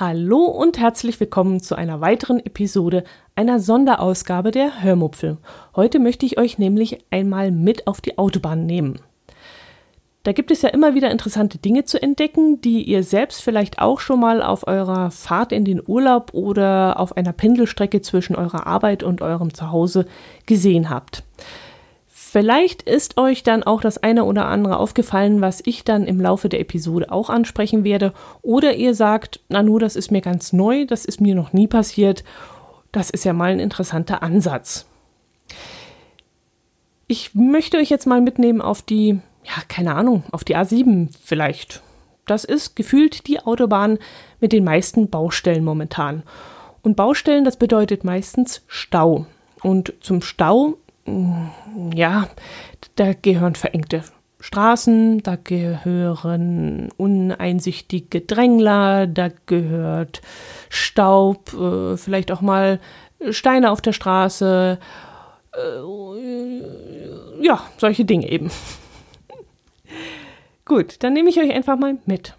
Hallo und herzlich willkommen zu einer weiteren Episode einer Sonderausgabe der Hörmupfel. Heute möchte ich euch nämlich einmal mit auf die Autobahn nehmen. Da gibt es ja immer wieder interessante Dinge zu entdecken, die ihr selbst vielleicht auch schon mal auf eurer Fahrt in den Urlaub oder auf einer Pendelstrecke zwischen eurer Arbeit und eurem Zuhause gesehen habt. Vielleicht ist euch dann auch das eine oder andere aufgefallen, was ich dann im Laufe der Episode auch ansprechen werde. Oder ihr sagt, na nu, das ist mir ganz neu, das ist mir noch nie passiert. Das ist ja mal ein interessanter Ansatz. Ich möchte euch jetzt mal mitnehmen auf die, ja, keine Ahnung, auf die A7 vielleicht. Das ist gefühlt die Autobahn mit den meisten Baustellen momentan. Und Baustellen, das bedeutet meistens Stau. Und zum Stau ja, da gehören verengte Straßen, da gehören uneinsichtige Drängler, da gehört Staub, äh, vielleicht auch mal Steine auf der Straße, äh, ja, solche Dinge eben. Gut, dann nehme ich euch einfach mal mit.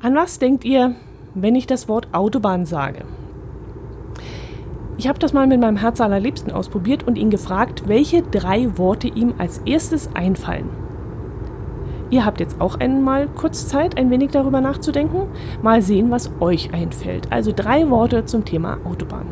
An was denkt ihr, wenn ich das Wort Autobahn sage? Ich habe das mal mit meinem Herz allerliebsten ausprobiert und ihn gefragt, welche drei Worte ihm als erstes einfallen. Ihr habt jetzt auch einmal kurz Zeit, ein wenig darüber nachzudenken. Mal sehen, was euch einfällt. Also drei Worte zum Thema Autobahn.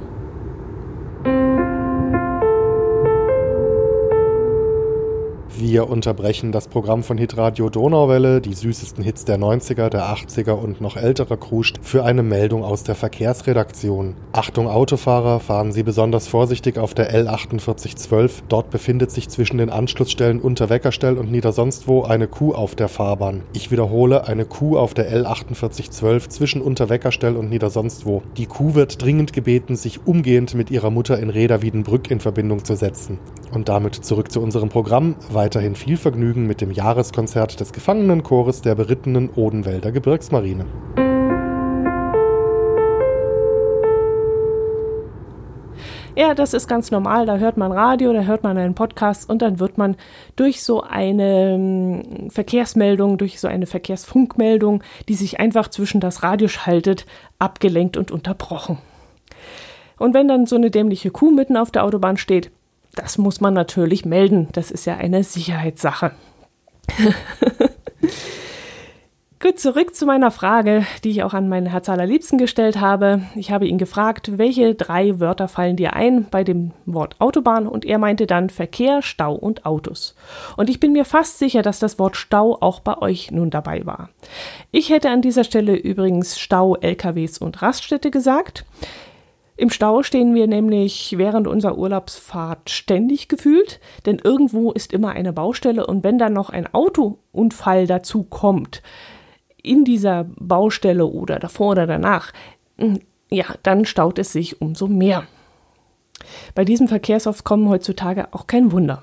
Wir unterbrechen das Programm von Hitradio Donauwelle, die süßesten Hits der 90er, der 80er und noch älterer Kruscht, für eine Meldung aus der Verkehrsredaktion. Achtung Autofahrer, fahren Sie besonders vorsichtig auf der L4812. Dort befindet sich zwischen den Anschlussstellen Unterweckerstell und Niedersonstwo eine Kuh auf der Fahrbahn. Ich wiederhole, eine Kuh auf der L4812 zwischen Unterweckerstell und Niedersonstwo. Die Kuh wird dringend gebeten, sich umgehend mit ihrer Mutter in Reda-Wiedenbrück in Verbindung zu setzen. Und damit zurück zu unserem Programm. Weiterhin viel Vergnügen mit dem Jahreskonzert des Gefangenenchores der berittenen Odenwälder Gebirgsmarine. Ja, das ist ganz normal. Da hört man Radio, da hört man einen Podcast und dann wird man durch so eine ähm, Verkehrsmeldung, durch so eine Verkehrsfunkmeldung, die sich einfach zwischen das Radio schaltet, abgelenkt und unterbrochen. Und wenn dann so eine dämliche Kuh mitten auf der Autobahn steht, das muss man natürlich melden. Das ist ja eine Sicherheitssache. Gut, zurück zu meiner Frage, die ich auch an meinen Herz allerliebsten gestellt habe. Ich habe ihn gefragt, welche drei Wörter fallen dir ein bei dem Wort Autobahn? Und er meinte dann Verkehr, Stau und Autos. Und ich bin mir fast sicher, dass das Wort Stau auch bei euch nun dabei war. Ich hätte an dieser Stelle übrigens Stau, LKWs und Raststätte gesagt. Im Stau stehen wir nämlich während unserer Urlaubsfahrt ständig gefühlt, denn irgendwo ist immer eine Baustelle und wenn dann noch ein Autounfall dazu kommt, in dieser Baustelle oder davor oder danach, hm, ja, dann staut es sich umso mehr. Bei diesem Verkehrsaufkommen heutzutage auch kein Wunder.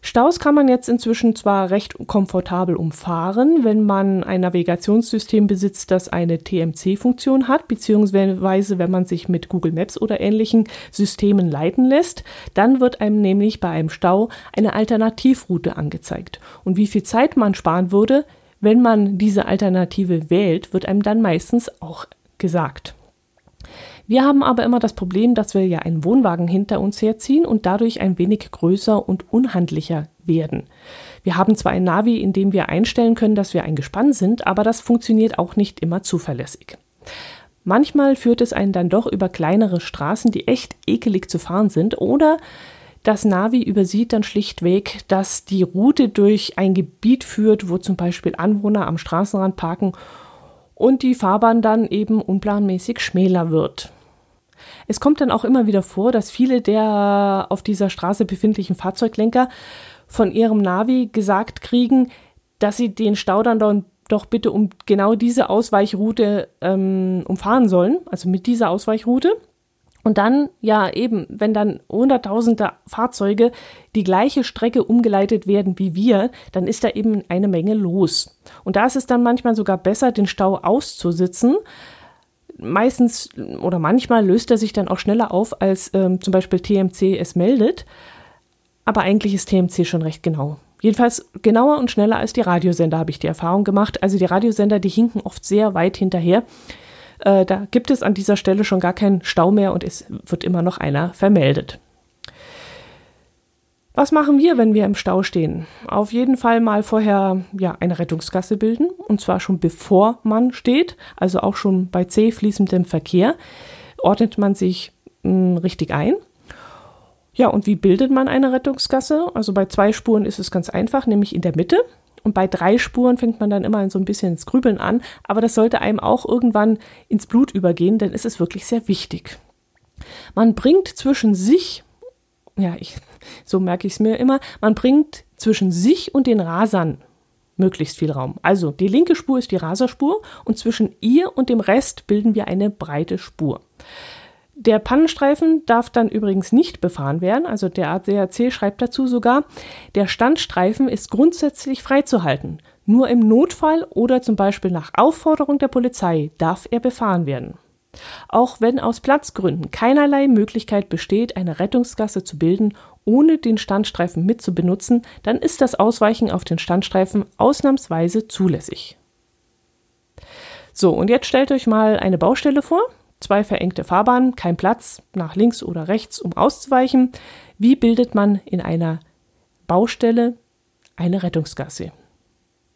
Staus kann man jetzt inzwischen zwar recht komfortabel umfahren, wenn man ein Navigationssystem besitzt, das eine TMC-Funktion hat, beziehungsweise wenn man sich mit Google Maps oder ähnlichen Systemen leiten lässt, dann wird einem nämlich bei einem Stau eine Alternativroute angezeigt. Und wie viel Zeit man sparen würde, wenn man diese Alternative wählt, wird einem dann meistens auch gesagt. Wir haben aber immer das Problem, dass wir ja einen Wohnwagen hinter uns herziehen und dadurch ein wenig größer und unhandlicher werden. Wir haben zwar ein Navi, in dem wir einstellen können, dass wir ein Gespann sind, aber das funktioniert auch nicht immer zuverlässig. Manchmal führt es einen dann doch über kleinere Straßen, die echt ekelig zu fahren sind, oder das Navi übersieht dann schlichtweg, dass die Route durch ein Gebiet führt, wo zum Beispiel Anwohner am Straßenrand parken und die Fahrbahn dann eben unplanmäßig schmäler wird. Es kommt dann auch immer wieder vor, dass viele der auf dieser Straße befindlichen Fahrzeuglenker von ihrem Navi gesagt kriegen, dass sie den Stau dann doch bitte um genau diese Ausweichroute ähm, umfahren sollen, also mit dieser Ausweichroute. Und dann, ja, eben, wenn dann hunderttausende Fahrzeuge die gleiche Strecke umgeleitet werden wie wir, dann ist da eben eine Menge los. Und da ist es dann manchmal sogar besser, den Stau auszusitzen. Meistens oder manchmal löst er sich dann auch schneller auf, als ähm, zum Beispiel TMC es meldet. Aber eigentlich ist TMC schon recht genau. Jedenfalls genauer und schneller als die Radiosender habe ich die Erfahrung gemacht. Also die Radiosender, die hinken oft sehr weit hinterher. Äh, da gibt es an dieser Stelle schon gar keinen Stau mehr und es wird immer noch einer vermeldet. Was machen wir, wenn wir im Stau stehen? Auf jeden Fall mal vorher ja, eine Rettungsgasse bilden und zwar schon bevor man steht, also auch schon bei zäh fließendem Verkehr, ordnet man sich mh, hm, richtig ein. Ja, und wie bildet man eine Rettungsgasse? Also bei zwei Spuren ist es ganz einfach, nämlich in der Mitte. Und bei drei Spuren fängt man dann immer so ein bisschen ins Grübeln an. Aber das sollte einem auch irgendwann ins Blut übergehen, denn es ist wirklich sehr wichtig. Man bringt zwischen sich, ja, ich, so merke ich es mir immer, man bringt zwischen sich und den Rasern möglichst viel Raum. Also die linke Spur ist die Raserspur und zwischen ihr und dem Rest bilden wir eine breite Spur. Der Pannenstreifen darf dann übrigens nicht befahren werden. Also der ADAC schreibt dazu sogar, der Standstreifen ist grundsätzlich freizuhalten. Nur im Notfall oder zum Beispiel nach Aufforderung der Polizei darf er befahren werden. Auch wenn aus Platzgründen keinerlei Möglichkeit besteht, eine Rettungsgasse zu bilden, ohne den Standstreifen mit zu benutzen, dann ist das Ausweichen auf den Standstreifen ausnahmsweise zulässig. So, und jetzt stellt euch mal eine Baustelle vor zwei verengte Fahrbahnen, kein Platz nach links oder rechts, um auszuweichen. Wie bildet man in einer Baustelle eine Rettungsgasse?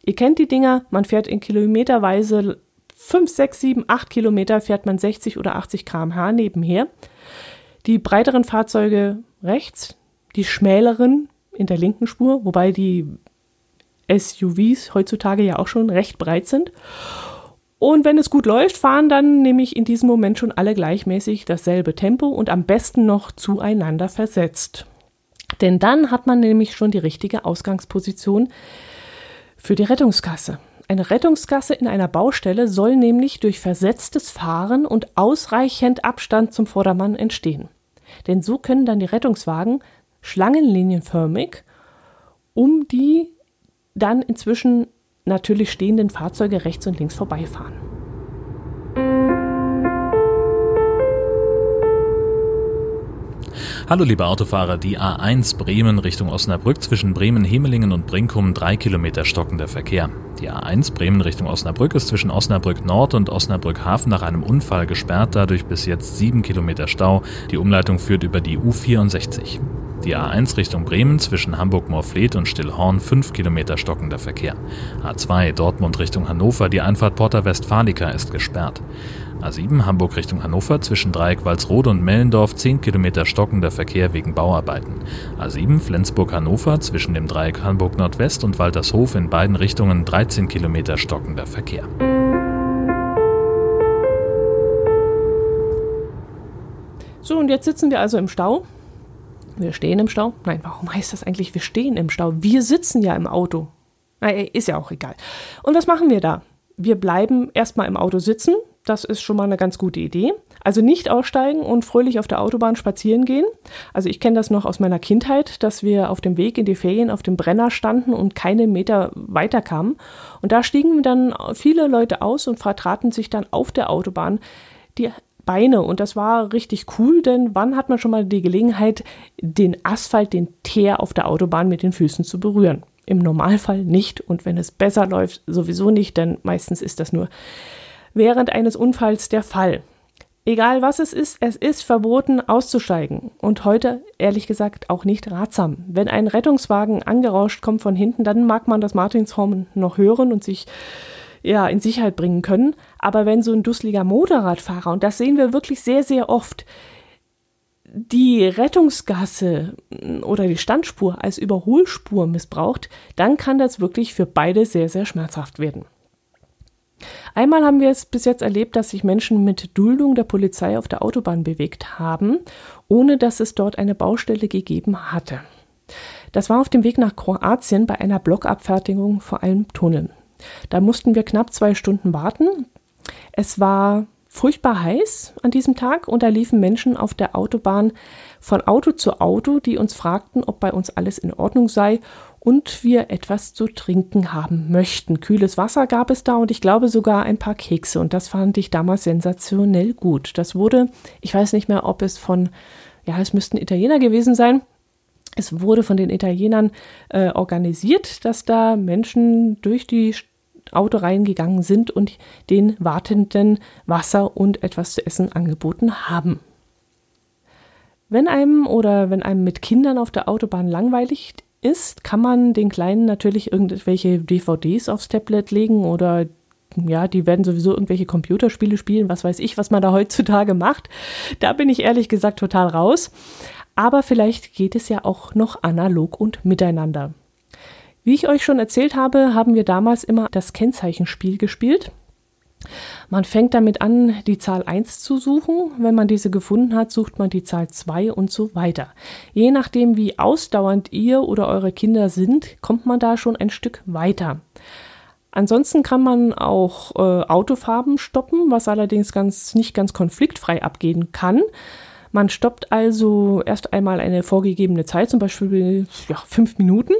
Ihr kennt die Dinger, man fährt in Kilometerweise 5, 6, 7, 8 Kilometer, fährt man 60 oder 80 km/h nebenher. Die breiteren Fahrzeuge rechts, die schmäleren in der linken Spur, wobei die SUVs heutzutage ja auch schon recht breit sind. Und wenn es gut läuft, fahren dann nämlich in diesem Moment schon alle gleichmäßig dasselbe Tempo und am besten noch zueinander versetzt. Denn dann hat man nämlich schon die richtige Ausgangsposition für die Rettungsgasse. Eine Rettungsgasse in einer Baustelle soll nämlich durch versetztes Fahren und ausreichend Abstand zum Vordermann entstehen. Denn so können dann die Rettungswagen schlangenlinienförmig um die dann inzwischen natürlich stehenden Fahrzeuge rechts und links vorbeifahren. Hallo liebe Autofahrer, die A1 Bremen Richtung Osnabrück zwischen Bremen-Hemelingen und Brinkum drei Kilometer stockender Verkehr. Die A1 Bremen Richtung Osnabrück ist zwischen Osnabrück Nord und Osnabrück Hafen nach einem Unfall gesperrt, dadurch bis jetzt sieben Kilometer Stau. Die Umleitung führt über die U64. Die A1 Richtung Bremen zwischen Hamburg-Morfleet und Stillhorn 5 Kilometer stockender Verkehr. A2 Dortmund Richtung Hannover, die Einfahrt Porta Westfalica ist gesperrt. A7 Hamburg Richtung Hannover zwischen Dreieck Walsrode und Mellendorf 10 Kilometer stockender Verkehr wegen Bauarbeiten. A7 Flensburg-Hannover zwischen dem Dreieck Hamburg Nordwest und Waltershof in beiden Richtungen 13 Kilometer stockender Verkehr. So, und jetzt sitzen wir also im Stau wir stehen im Stau. Nein, warum heißt das eigentlich, wir stehen im Stau? Wir sitzen ja im Auto. Naja, ist ja auch egal. Und was machen wir da? Wir bleiben erstmal im Auto sitzen. Das ist schon mal eine ganz gute Idee. Also nicht aussteigen und fröhlich auf der Autobahn spazieren gehen. Also ich kenne das noch aus meiner Kindheit, dass wir auf dem Weg in die Ferien auf dem Brenner standen und keine Meter weiter kamen. Und da stiegen dann viele Leute aus und vertraten sich dann auf der Autobahn die Beine und das war richtig cool, denn wann hat man schon mal die Gelegenheit, den Asphalt, den Teer auf der Autobahn mit den Füßen zu berühren? Im Normalfall nicht und wenn es besser läuft, sowieso nicht, denn meistens ist das nur während eines Unfalls der Fall. Egal was es ist, es ist verboten auszusteigen und heute ehrlich gesagt auch nicht ratsam. Wenn ein Rettungswagen angerauscht kommt von hinten, dann mag man das Martinshorn noch hören und sich ja, in Sicherheit bringen können. Aber wenn so ein dusseliger Motorradfahrer, und das sehen wir wirklich sehr, sehr oft, die Rettungsgasse oder die Standspur als Überholspur missbraucht, dann kann das wirklich für beide sehr, sehr schmerzhaft werden. Einmal haben wir es bis jetzt erlebt, dass sich Menschen mit Duldung der Polizei auf der Autobahn bewegt haben, ohne dass es dort eine Baustelle gegeben hatte. Das war auf dem Weg nach Kroatien bei einer Blockabfertigung vor einem Tunnel. Da mussten wir knapp zwei Stunden warten. Es war furchtbar heiß an diesem Tag und da liefen Menschen auf der Autobahn von Auto zu Auto, die uns fragten, ob bei uns alles in Ordnung sei und wir etwas zu trinken haben möchten. Kühles Wasser gab es da und ich glaube sogar ein paar Kekse und das fand ich damals sensationell gut. Das wurde, ich weiß nicht mehr, ob es von, ja, es müssten Italiener gewesen sein. Es wurde von den Italienern äh, organisiert, dass da Menschen durch die Autoreihen gegangen sind und den Wartenden Wasser und etwas zu essen angeboten haben. Wenn einem oder wenn einem mit Kindern auf der Autobahn langweilig ist, kann man den Kleinen natürlich irgendwelche DVDs aufs Tablet legen oder ja, die werden sowieso irgendwelche Computerspiele spielen, was weiß ich, was man da heutzutage macht. Da bin ich ehrlich gesagt total raus. Aber vielleicht geht es ja auch noch analog und miteinander. Wie ich euch schon erzählt habe, haben wir damals immer das Kennzeichenspiel gespielt. Man fängt damit an, die Zahl 1 zu suchen. Wenn man diese gefunden hat, sucht man die Zahl 2 und so weiter. Je nachdem, wie ausdauernd ihr oder eure Kinder sind, kommt man da schon ein Stück weiter. Ansonsten kann man auch äh, Autofarben stoppen, was allerdings ganz, nicht ganz konfliktfrei abgehen kann. Man stoppt also erst einmal eine vorgegebene Zeit, zum Beispiel ja, fünf Minuten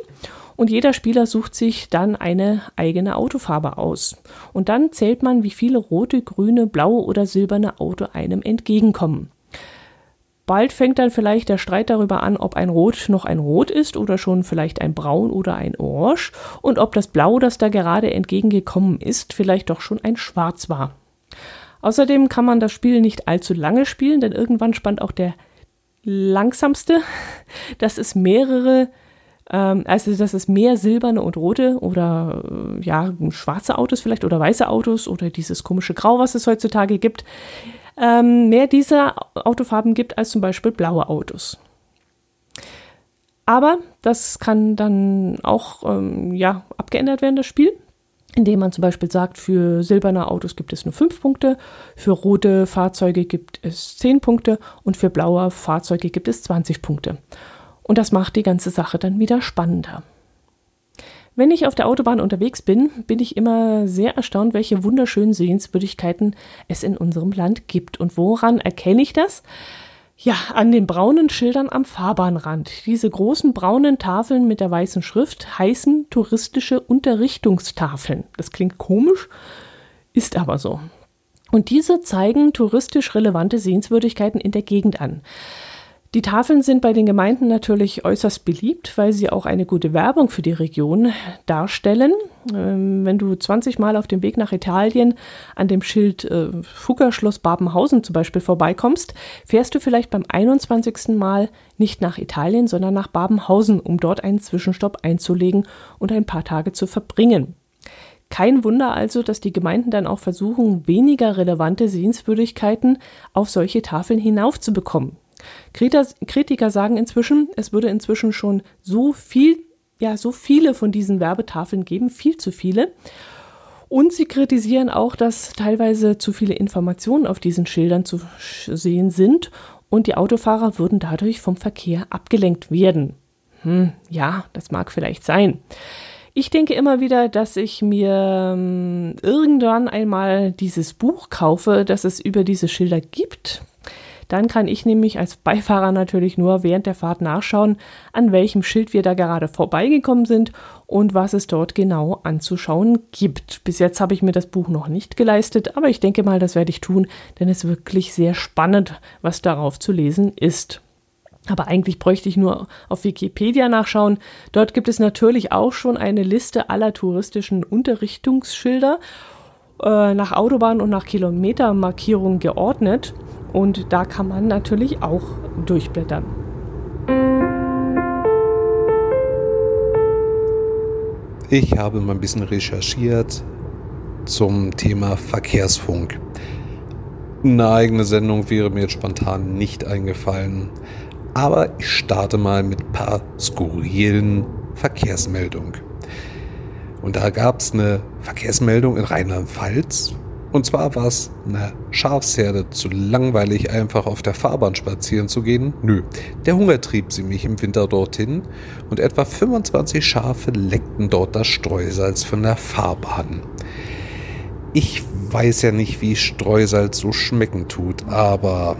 und jeder Spieler sucht sich dann eine eigene Autofarbe aus. Und dann zählt man, wie viele rote, grüne, blaue oder silberne Auto einem entgegenkommen. Bald fängt dann vielleicht der Streit darüber an, ob ein Rot noch ein Rot ist oder schon vielleicht ein Braun oder ein Orange und ob das Blau, das da gerade entgegengekommen ist, vielleicht doch schon ein Schwarz war. Außerdem kann man das Spiel nicht allzu lange spielen, denn irgendwann spannt auch der langsamste, dass es mehrere also, dass es mehr silberne und rote oder äh, ja, schwarze Autos vielleicht oder weiße Autos oder dieses komische Grau, was es heutzutage gibt, ähm, mehr dieser Autofarben gibt als zum Beispiel blaue Autos. Aber das kann dann auch ähm, ja, abgeändert werden, das Spiel, indem man zum Beispiel sagt, für silberne Autos gibt es nur fünf Punkte, für rote Fahrzeuge gibt es zehn Punkte und für blaue Fahrzeuge gibt es 20 Punkte. Und das macht die ganze Sache dann wieder spannender. Wenn ich auf der Autobahn unterwegs bin, bin ich immer sehr erstaunt, welche wunderschönen Sehenswürdigkeiten es in unserem Land gibt. Und woran erkenne ich das? Ja, an den braunen Schildern am Fahrbahnrand. Diese großen braunen Tafeln mit der weißen Schrift heißen touristische Unterrichtungstafeln. Das klingt komisch, ist aber so. Und diese zeigen touristisch relevante Sehenswürdigkeiten in der Gegend an. Die Tafeln sind bei den Gemeinden natürlich äußerst beliebt, weil sie auch eine gute Werbung für die Region darstellen. Ähm, wenn du 20 Mal auf dem Weg nach Italien an dem Schild äh, Fuggerschloss Babenhausen zum Beispiel vorbeikommst, fährst du vielleicht beim 21. Mal nicht nach Italien, sondern nach Babenhausen, um dort einen Zwischenstopp einzulegen und ein paar Tage zu verbringen. Kein Wunder also, dass die Gemeinden dann auch versuchen, weniger relevante Sehenswürdigkeiten auf solche Tafeln hinaufzubekommen. Kritiker sagen inzwischen, es würde inzwischen schon so viel, ja, so viele von diesen Werbetafeln geben, viel zu viele. Und sie kritisieren auch, dass teilweise zu viele Informationen auf diesen Schildern zu sehen sind und die Autofahrer würden dadurch vom Verkehr abgelenkt werden. Hm, ja, das mag vielleicht sein. Ich denke immer wieder, dass ich mir ähm, irgendwann einmal dieses Buch kaufe, das es über diese Schilder gibt. Dann kann ich nämlich als Beifahrer natürlich nur während der Fahrt nachschauen, an welchem Schild wir da gerade vorbeigekommen sind und was es dort genau anzuschauen gibt. Bis jetzt habe ich mir das Buch noch nicht geleistet, aber ich denke mal, das werde ich tun, denn es ist wirklich sehr spannend, was darauf zu lesen ist. Aber eigentlich bräuchte ich nur auf Wikipedia nachschauen. Dort gibt es natürlich auch schon eine Liste aller touristischen Unterrichtungsschilder äh, nach Autobahn und nach Kilometermarkierung geordnet. Und da kann man natürlich auch durchblättern. Ich habe mal ein bisschen recherchiert zum Thema Verkehrsfunk. Eine eigene Sendung wäre mir jetzt spontan nicht eingefallen. Aber ich starte mal mit ein paar skurrilen Verkehrsmeldungen. Und da gab es eine Verkehrsmeldung in Rheinland-Pfalz und zwar war es einer Schafsherde zu langweilig, einfach auf der Fahrbahn spazieren zu gehen. Nö, der Hunger trieb sie mich im Winter dorthin und etwa 25 Schafe leckten dort das Streusalz von der Fahrbahn. Ich weiß ja nicht, wie Streusalz so schmecken tut, aber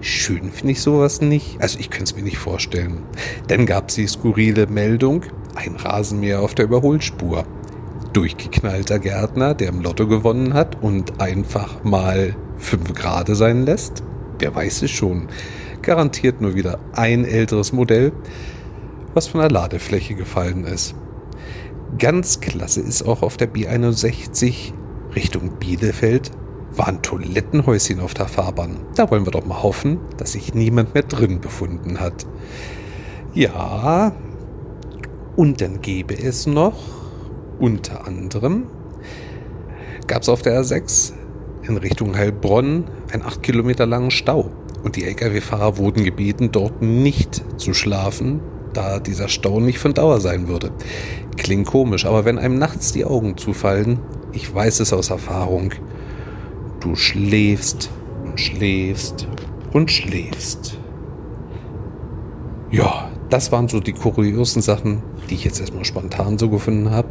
schön finde ich sowas nicht. Also ich könnte es mir nicht vorstellen. Dann gab es die skurrile Meldung, ein Rasenmäher auf der Überholspur. Durchgeknallter Gärtner, der im Lotto gewonnen hat und einfach mal fünf Grade sein lässt. Wer weiß es schon. Garantiert nur wieder ein älteres Modell, was von der Ladefläche gefallen ist. Ganz klasse ist auch auf der B61 Richtung Bielefeld war ein Toilettenhäuschen auf der Fahrbahn. Da wollen wir doch mal hoffen, dass sich niemand mehr drin befunden hat. Ja, und dann gäbe es noch, unter anderem, gab es auf der R6 in Richtung Heilbronn einen 8 Kilometer langen Stau. Und die Lkw-Fahrer wurden gebeten, dort nicht zu schlafen, da dieser Stau nicht von Dauer sein würde. Klingt komisch, aber wenn einem nachts die Augen zufallen, ich weiß es aus Erfahrung, du schläfst und schläfst und schläfst. Ja, das waren so die kuriosen Sachen, die ich jetzt erstmal spontan so gefunden habe.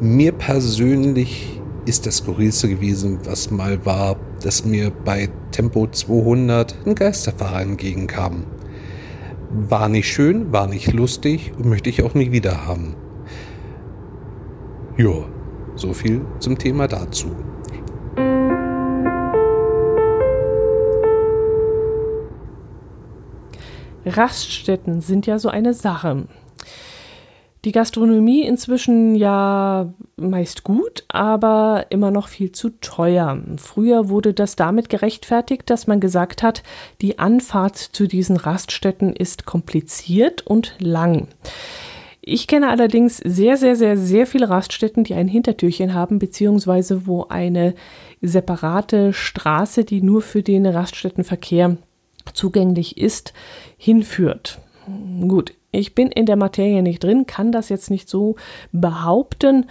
Mir persönlich ist das Skurrilste gewesen, was mal war, dass mir bei Tempo 200 ein Geisterfahrer entgegenkam. War nicht schön, war nicht lustig und möchte ich auch nie wieder haben. Jo, so viel zum Thema dazu. Raststätten sind ja so eine Sache. Die Gastronomie inzwischen ja meist gut, aber immer noch viel zu teuer. Früher wurde das damit gerechtfertigt, dass man gesagt hat, die Anfahrt zu diesen Raststätten ist kompliziert und lang. Ich kenne allerdings sehr, sehr, sehr, sehr viele Raststätten, die ein Hintertürchen haben, beziehungsweise wo eine separate Straße, die nur für den Raststättenverkehr zugänglich ist, hinführt. Gut, ich bin in der Materie nicht drin, kann das jetzt nicht so behaupten,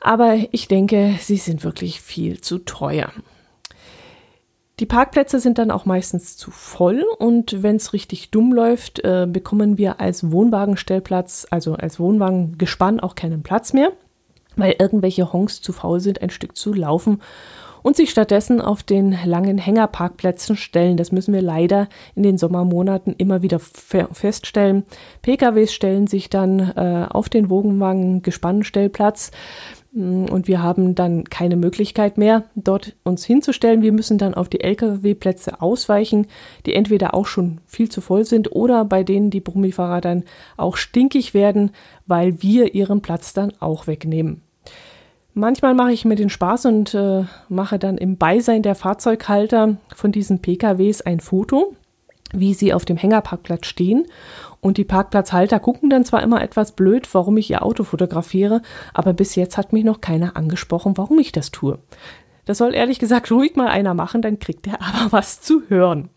aber ich denke, sie sind wirklich viel zu teuer. Die Parkplätze sind dann auch meistens zu voll und wenn es richtig dumm läuft, äh, bekommen wir als Wohnwagenstellplatz, also als Wohnwagengespann auch keinen Platz mehr, weil irgendwelche Honks zu faul sind, ein Stück zu laufen und sich stattdessen auf den langen Hängerparkplätzen stellen. Das müssen wir leider in den Sommermonaten immer wieder feststellen. PKWs stellen sich dann äh, auf den Wogenwagen-Gespannstellplatz mm, und wir haben dann keine Möglichkeit mehr, dort uns hinzustellen. Wir müssen dann auf die Lkw-Plätze ausweichen, die entweder auch schon viel zu voll sind oder bei denen die Brummifahrer dann auch stinkig werden, weil wir ihren Platz dann auch wegnehmen. Manchmal mache ich mir den Spaß und äh, mache dann im Beisein der Fahrzeughalter von diesen PKWs ein Foto, wie sie auf dem Hängerparkplatz stehen. Und die Parkplatzhalter gucken dann zwar immer etwas blöd, warum ich ihr Auto fotografiere, aber bis jetzt hat mich noch keiner angesprochen, warum ich das tue. Das soll ehrlich gesagt ruhig mal einer machen, dann kriegt er aber was zu hören.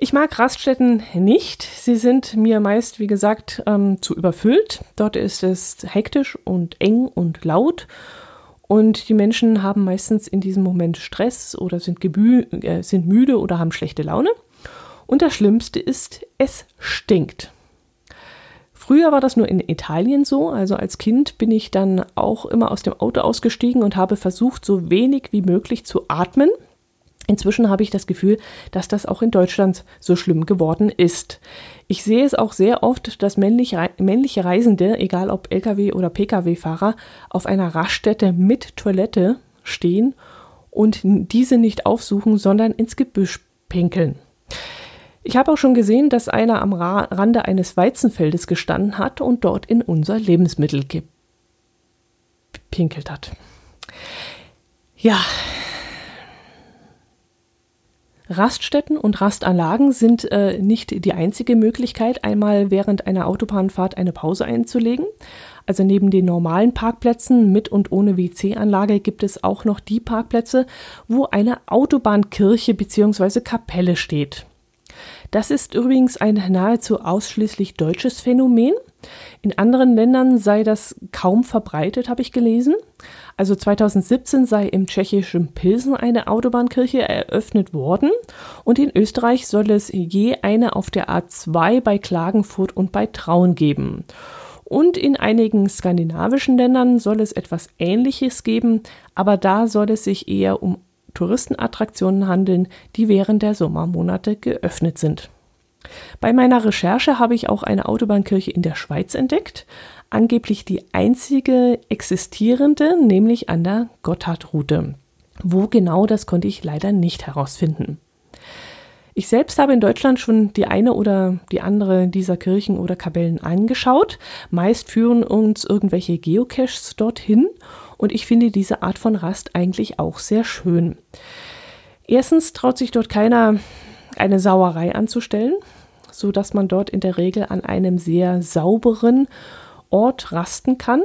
Ich mag Raststätten nicht. Sie sind mir meist, wie gesagt, ähm, zu überfüllt. Dort ist es hektisch und eng und laut. Und die Menschen haben meistens in diesem Moment Stress oder sind, äh, sind müde oder haben schlechte Laune. Und das Schlimmste ist, es stinkt. Früher war das nur in Italien so. Also als Kind bin ich dann auch immer aus dem Auto ausgestiegen und habe versucht, so wenig wie möglich zu atmen. Inzwischen habe ich das Gefühl, dass das auch in Deutschland so schlimm geworden ist. Ich sehe es auch sehr oft, dass männliche, Reisende, egal ob Lkw- oder Pkw-Fahrer, auf einer Raststätte mit Toilette stehen und diese nicht aufsuchen, sondern ins Gebüsch pinkeln. Ich habe auch schon gesehen, dass einer am Rande eines Weizenfeldes gestanden hat und dort in unser Lebensmittel gepinkelt hat. Ja, Raststätten und Rastanlagen sind äh, nicht die einzige Möglichkeit, einmal während einer Autobahnfahrt eine Pause einzulegen. Also neben den normalen Parkplätzen mit und ohne WC-Anlage gibt es auch noch die Parkplätze, wo eine Autobahnkirche bzw. Kapelle steht. Das ist übrigens ein nahezu ausschließlich deutsches Phänomen. In anderen Ländern sei das kaum verbreitet, habe ich gelesen. Also 2017 sei im tschechischen Pilsen eine Autobahnkirche eröffnet worden und in Österreich soll es je eine auf der A2 bei Klagenfurt und bei Traun geben. Und in einigen skandinavischen Ländern soll es etwas Ähnliches geben, aber da soll es sich eher um Touristenattraktionen handeln, die während der Sommermonate geöffnet sind. Bei meiner Recherche habe ich auch eine Autobahnkirche in der Schweiz entdeckt, angeblich die einzige existierende, nämlich an der Gotthardroute. Wo genau, das konnte ich leider nicht herausfinden. Ich selbst habe in Deutschland schon die eine oder die andere dieser Kirchen oder Kapellen angeschaut. Meist führen uns irgendwelche Geocaches dorthin und ich finde diese Art von Rast eigentlich auch sehr schön. Erstens traut sich dort keiner eine Sauerei anzustellen, so dass man dort in der Regel an einem sehr sauberen Ort rasten kann.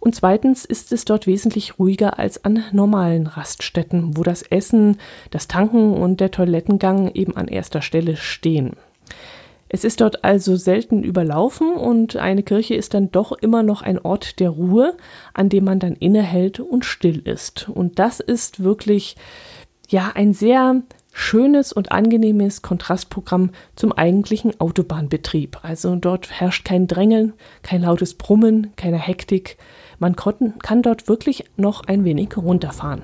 Und zweitens ist es dort wesentlich ruhiger als an normalen Raststätten, wo das Essen, das Tanken und der Toilettengang eben an erster Stelle stehen. Es ist dort also selten überlaufen und eine Kirche ist dann doch immer noch ein Ort der Ruhe, an dem man dann innehält und still ist. Und das ist wirklich ja ein sehr schönes und angenehmes Kontrastprogramm zum eigentlichen Autobahnbetrieb. Also dort herrscht kein Drängeln, kein lautes Brummen, keine Hektik. Man kann dort wirklich noch ein wenig runterfahren.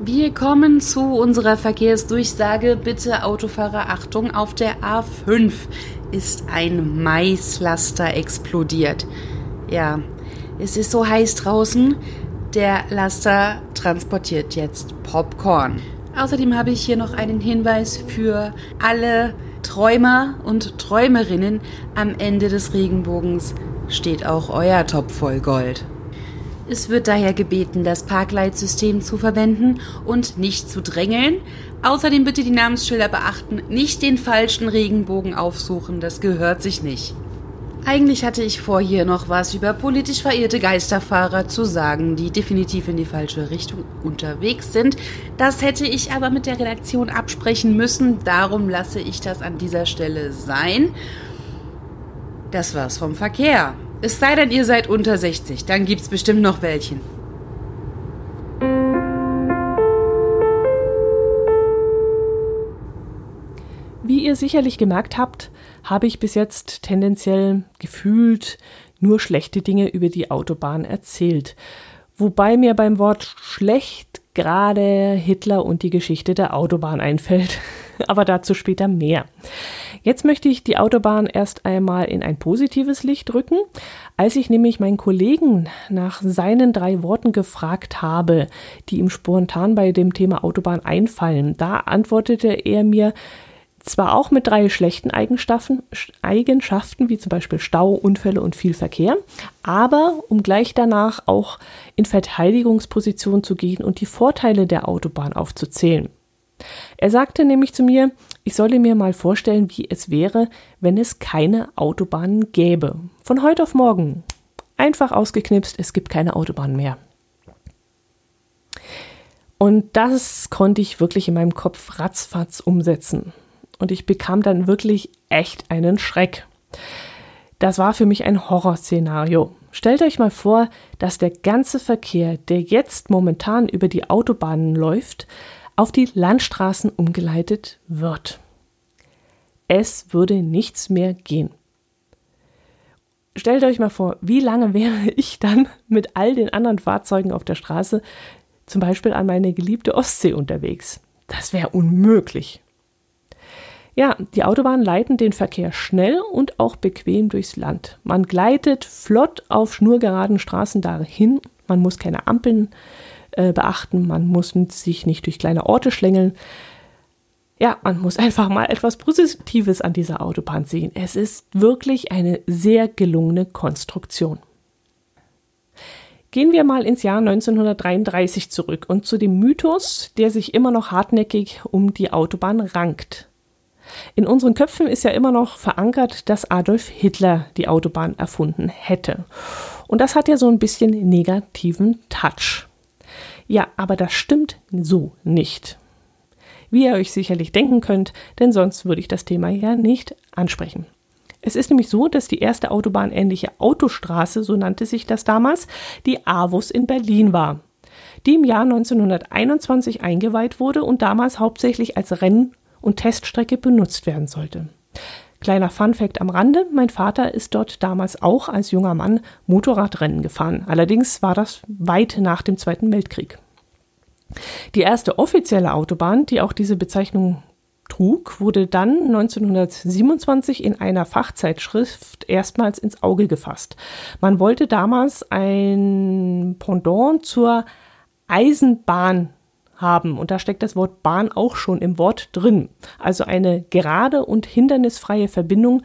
Wir kommen zu unserer Verkehrsdurchsage. Bitte Autofahrer, Achtung, auf der A5 ist ein Maislaster explodiert. Ja, es ist so heiß draußen. Der Laster transportiert jetzt Popcorn. Außerdem habe ich hier noch einen Hinweis für alle Träumer und Träumerinnen. Am Ende des Regenbogens steht auch euer Topf voll Gold. Es wird daher gebeten, das Parkleitsystem zu verwenden und nicht zu drängeln. Außerdem bitte die Namensschilder beachten, nicht den falschen Regenbogen aufsuchen, das gehört sich nicht. Eigentlich hatte ich vor, hier noch was über politisch verehrte Geisterfahrer zu sagen, die definitiv in die falsche Richtung unterwegs sind. Das hätte ich aber mit der Redaktion absprechen müssen, darum lasse ich das an dieser Stelle sein. Das war's vom Verkehr. Es sei denn, ihr seid unter 60, dann gibt's bestimmt noch welchen. Ihr sicherlich gemerkt habt, habe ich bis jetzt tendenziell gefühlt nur schlechte Dinge über die Autobahn erzählt. Wobei mir beim Wort schlecht gerade Hitler und die Geschichte der Autobahn einfällt. Aber dazu später mehr. Jetzt möchte ich die Autobahn erst einmal in ein positives Licht rücken. Als ich nämlich meinen Kollegen nach seinen drei Worten gefragt habe, die ihm spontan bei dem Thema Autobahn einfallen, da antwortete er mir, zwar auch mit drei schlechten Eigenschaften, Eigenschaften, wie zum Beispiel Stau, Unfälle und viel Verkehr, aber um gleich danach auch in Verteidigungsposition zu gehen und die Vorteile der Autobahn aufzuzählen. Er sagte nämlich zu mir, ich solle mir mal vorstellen, wie es wäre, wenn es keine Autobahnen gäbe. Von heute auf morgen. Einfach ausgeknipst, es gibt keine Autobahn mehr. Und das konnte ich wirklich in meinem Kopf ratzfatz umsetzen und ich bekam dann wirklich echt einen Schreck. Das war für mich ein Horrorszenario. Stellt euch mal vor, dass der ganze Verkehr, der jetzt momentan über die Autobahnen läuft, auf die Landstraßen umgeleitet wird. Es würde nichts mehr gehen. Stellt euch mal vor, wie lange wäre ich dann mit all den anderen Fahrzeugen auf der Straße, zum Beispiel an meine geliebte Ostsee unterwegs. Das wäre unmöglich. Ja, die Autobahnen leiten den Verkehr schnell und auch bequem durchs Land. Man gleitet flott auf schnurgeraden Straßen dahin. Man muss keine Ampeln äh, beachten, man muss sich nicht durch kleine Orte schlängeln. Ja, man muss einfach mal etwas Positives an dieser Autobahn sehen. Es ist wirklich eine sehr gelungene Konstruktion. Gehen wir mal ins Jahr 1933 zurück und zu dem Mythos, der sich immer noch hartnäckig um die Autobahn rankt. In unseren Köpfen ist ja immer noch verankert, dass Adolf Hitler die Autobahn erfunden hätte. Und das hat ja so ein bisschen negativen Touch. Ja, aber das stimmt so nicht. Wie ihr euch sicherlich denken könnt, denn sonst würde ich das Thema ja nicht ansprechen. Es ist nämlich so, dass die erste autobahnähnliche Autostraße, so nannte sich das damals, die AWUS in Berlin war, die im Jahr 1921 eingeweiht wurde und damals hauptsächlich als Renn- und Teststrecke benutzt werden sollte. Kleiner Funfact am Rande, mein Vater ist dort damals auch als junger Mann Motorradrennen gefahren. Allerdings war das weit nach dem Zweiten Weltkrieg. Die erste offizielle Autobahn, die auch diese Bezeichnung trug, wurde dann 1927 in einer Fachzeitschrift erstmals ins Auge gefasst. Man wollte damals ein Pendant zur Eisenbahn haben. Und da steckt das Wort Bahn auch schon im Wort drin. Also eine gerade und hindernisfreie Verbindung,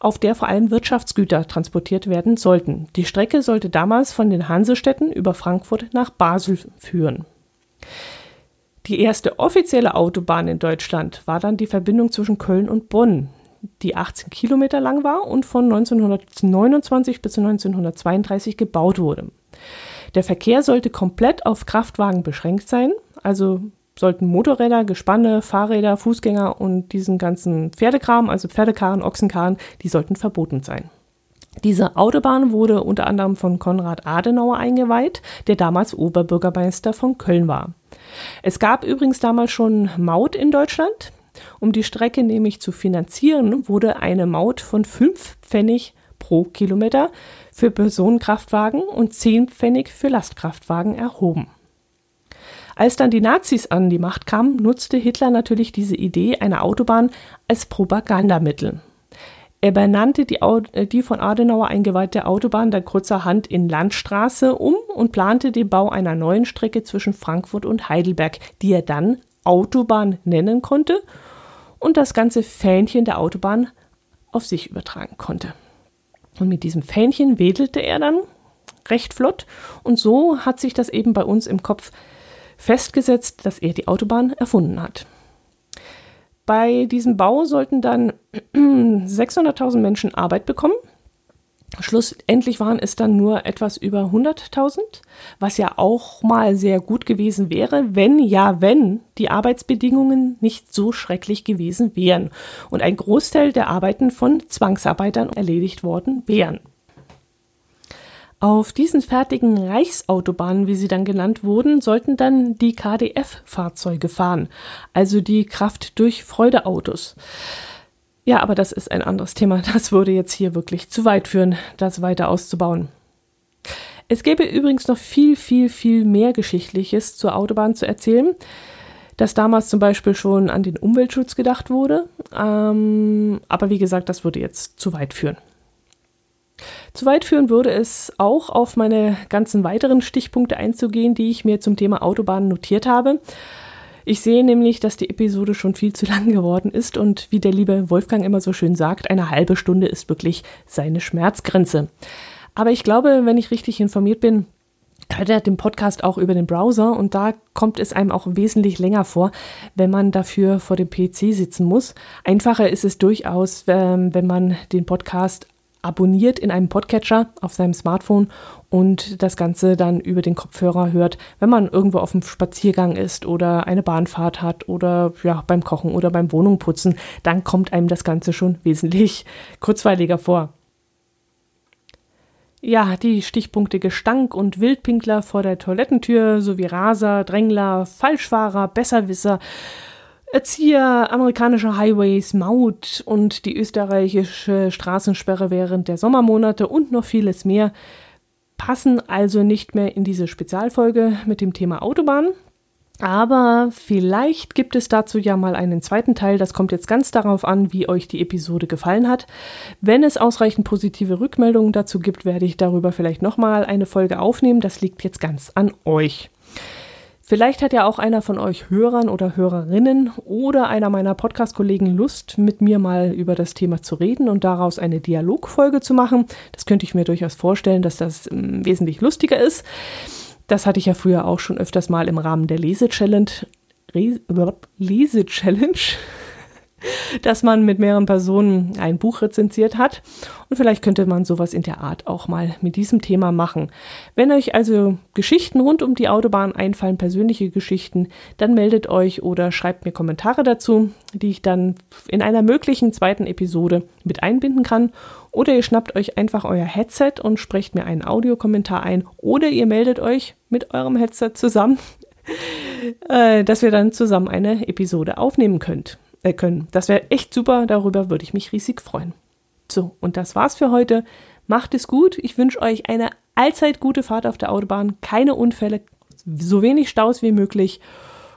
auf der vor allem Wirtschaftsgüter transportiert werden sollten. Die Strecke sollte damals von den Hansestädten über Frankfurt nach Basel führen. Die erste offizielle Autobahn in Deutschland war dann die Verbindung zwischen Köln und Bonn, die 18 Kilometer lang war und von 1929 bis 1932 gebaut wurde. Der Verkehr sollte komplett auf Kraftwagen beschränkt sein, also sollten Motorräder, Gespanne, Fahrräder, Fußgänger und diesen ganzen Pferdekram, also Pferdekarren, Ochsenkarren, die sollten verboten sein. Diese Autobahn wurde unter anderem von Konrad Adenauer eingeweiht, der damals Oberbürgermeister von Köln war. Es gab übrigens damals schon Maut in Deutschland. Um die Strecke nämlich zu finanzieren, wurde eine Maut von 5 Pfennig pro Kilometer für Personenkraftwagen und 10 Pfennig für Lastkraftwagen erhoben. Als dann die Nazis an die Macht kamen, nutzte Hitler natürlich diese Idee einer Autobahn als Propagandamittel. Er benannte die, äh, die, von Adenauer eingeweihte Autobahn dann kurzerhand in Landstraße um und plante den Bau einer neuen Strecke zwischen Frankfurt und Heidelberg, die er dann Autobahn nennen konnte und das ganze Fähnchen der Autobahn auf sich übertragen konnte. Und mit diesem Fähnchen wedelte er dann recht flott und so hat sich das eben bei uns im Kopf festgesetzt, dass er die Autobahn erfunden hat. Bei diesem Bau sollten dann 600.000 Menschen Arbeit bekommen. Schlussendlich waren es dann nur etwas über 100.000, was ja auch mal sehr gut gewesen wäre, wenn ja, wenn die Arbeitsbedingungen nicht so schrecklich gewesen wären und ein Großteil der Arbeiten von Zwangsarbeitern erledigt worden wären. Auf diesen fertigen Reichsautobahnen, wie sie dann genannt wurden, sollten dann die KDF-Fahrzeuge fahren, also die Kraft durch Freudeautos. Ja, aber das ist ein anderes Thema. Das würde jetzt hier wirklich zu weit führen, das weiter auszubauen. Es gäbe übrigens noch viel, viel, viel mehr Geschichtliches zur Autobahn zu erzählen, dass damals zum Beispiel schon an den Umweltschutz gedacht wurde. Ähm, aber wie gesagt, das würde jetzt zu weit führen. Zu weit führen würde es auch, auf meine ganzen weiteren Stichpunkte einzugehen, die ich mir zum Thema Autobahnen notiert habe. Ich sehe nämlich, dass die Episode schon viel zu lang geworden ist und wie der liebe Wolfgang immer so schön sagt, eine halbe Stunde ist wirklich seine Schmerzgrenze. Aber ich glaube, wenn ich richtig informiert bin, hört er den Podcast auch über den Browser und da kommt es einem auch wesentlich länger vor, wenn man dafür vor dem PC sitzen muss. Einfacher ist es durchaus, ähm, wenn man den Podcast abonniert in einem Podcatcher auf seinem Smartphone und das Ganze dann über den Kopfhörer hört, wenn man irgendwo auf dem Spaziergang ist oder eine Bahnfahrt hat oder ja, beim Kochen oder beim Wohnungputzen, dann kommt einem das Ganze schon wesentlich kurzweiliger vor. Ja, die Stichpunkte Gestank und Wildpinkler vor der Toilettentür sowie Raser, Drängler, Falschfahrer, Besserwisser, Erzieher, amerikanische Highways, Maut und die österreichische Straßensperre während der Sommermonate und noch vieles mehr passen also nicht mehr in diese Spezialfolge mit dem Thema Autobahn. Aber vielleicht gibt es dazu ja mal einen zweiten Teil. Das kommt jetzt ganz darauf an, wie euch die Episode gefallen hat. Wenn es ausreichend positive Rückmeldungen dazu gibt, werde ich darüber vielleicht nochmal eine Folge aufnehmen. Das liegt jetzt ganz an euch. Vielleicht hat ja auch einer von euch Hörern oder Hörerinnen oder einer meiner Podcast-Kollegen Lust, mit mir mal über das Thema zu reden und daraus eine Dialogfolge zu machen. Das könnte ich mir durchaus vorstellen, dass das ähm, wesentlich lustiger ist. Das hatte ich ja früher auch schon öfters mal im Rahmen der Lese-Challenge. Lese-Challenge dass man mit mehreren Personen ein Buch rezensiert hat. Und vielleicht könnte man sowas in der Art auch mal mit diesem Thema machen. Wenn euch also Geschichten rund um die Autobahn einfallen, persönliche Geschichten, dann meldet euch oder schreibt mir Kommentare dazu, die ich dann in einer möglichen zweiten Episode mit einbinden kann. Oder ihr schnappt euch einfach euer Headset und sprecht mir einen Audiokommentar ein. Oder ihr meldet euch mit eurem Headset zusammen, äh, dass wir dann zusammen eine Episode aufnehmen könnt. Äh, können. Das wäre echt super, darüber würde ich mich riesig freuen. So, und das war's für heute. Macht es gut. Ich wünsche euch eine allzeit gute Fahrt auf der Autobahn, keine Unfälle, so wenig Staus wie möglich.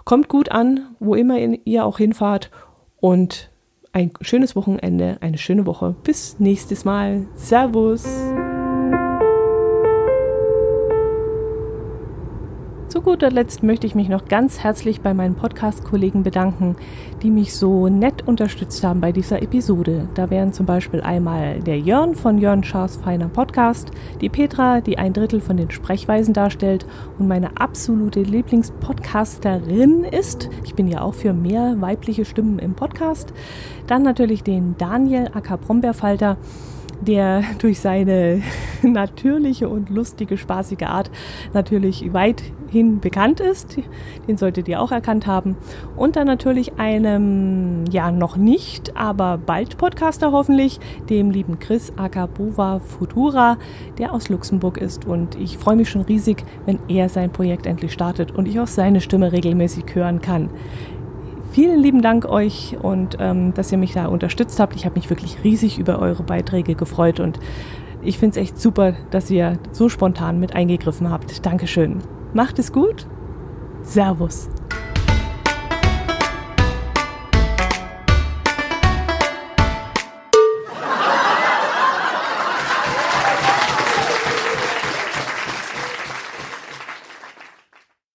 Kommt gut an, wo immer ihr auch hinfahrt und ein schönes Wochenende, eine schöne Woche. Bis nächstes Mal. Servus. Zu guter Letzt möchte ich mich noch ganz herzlich bei meinen Podcast-Kollegen bedanken, die mich so nett unterstützt haben bei dieser Episode. Da wären zum Beispiel einmal der Jörn von Jörn Schaas Feiner Podcast, die Petra, die ein Drittel von den Sprechweisen darstellt und meine absolute Lieblingspodcasterin ist. Ich bin ja auch für mehr weibliche Stimmen im Podcast. Dann natürlich den Daniel Acker Brombeerfalter der durch seine natürliche und lustige, spaßige Art natürlich weithin bekannt ist. Den solltet ihr auch erkannt haben. Und dann natürlich einem, ja, noch nicht, aber bald Podcaster hoffentlich, dem lieben Chris Akabova Futura, der aus Luxemburg ist. Und ich freue mich schon riesig, wenn er sein Projekt endlich startet und ich auch seine Stimme regelmäßig hören kann. Vielen lieben Dank euch und ähm, dass ihr mich da unterstützt habt. Ich habe mich wirklich riesig über eure Beiträge gefreut und ich finde es echt super, dass ihr so spontan mit eingegriffen habt. Dankeschön. Macht es gut. Servus.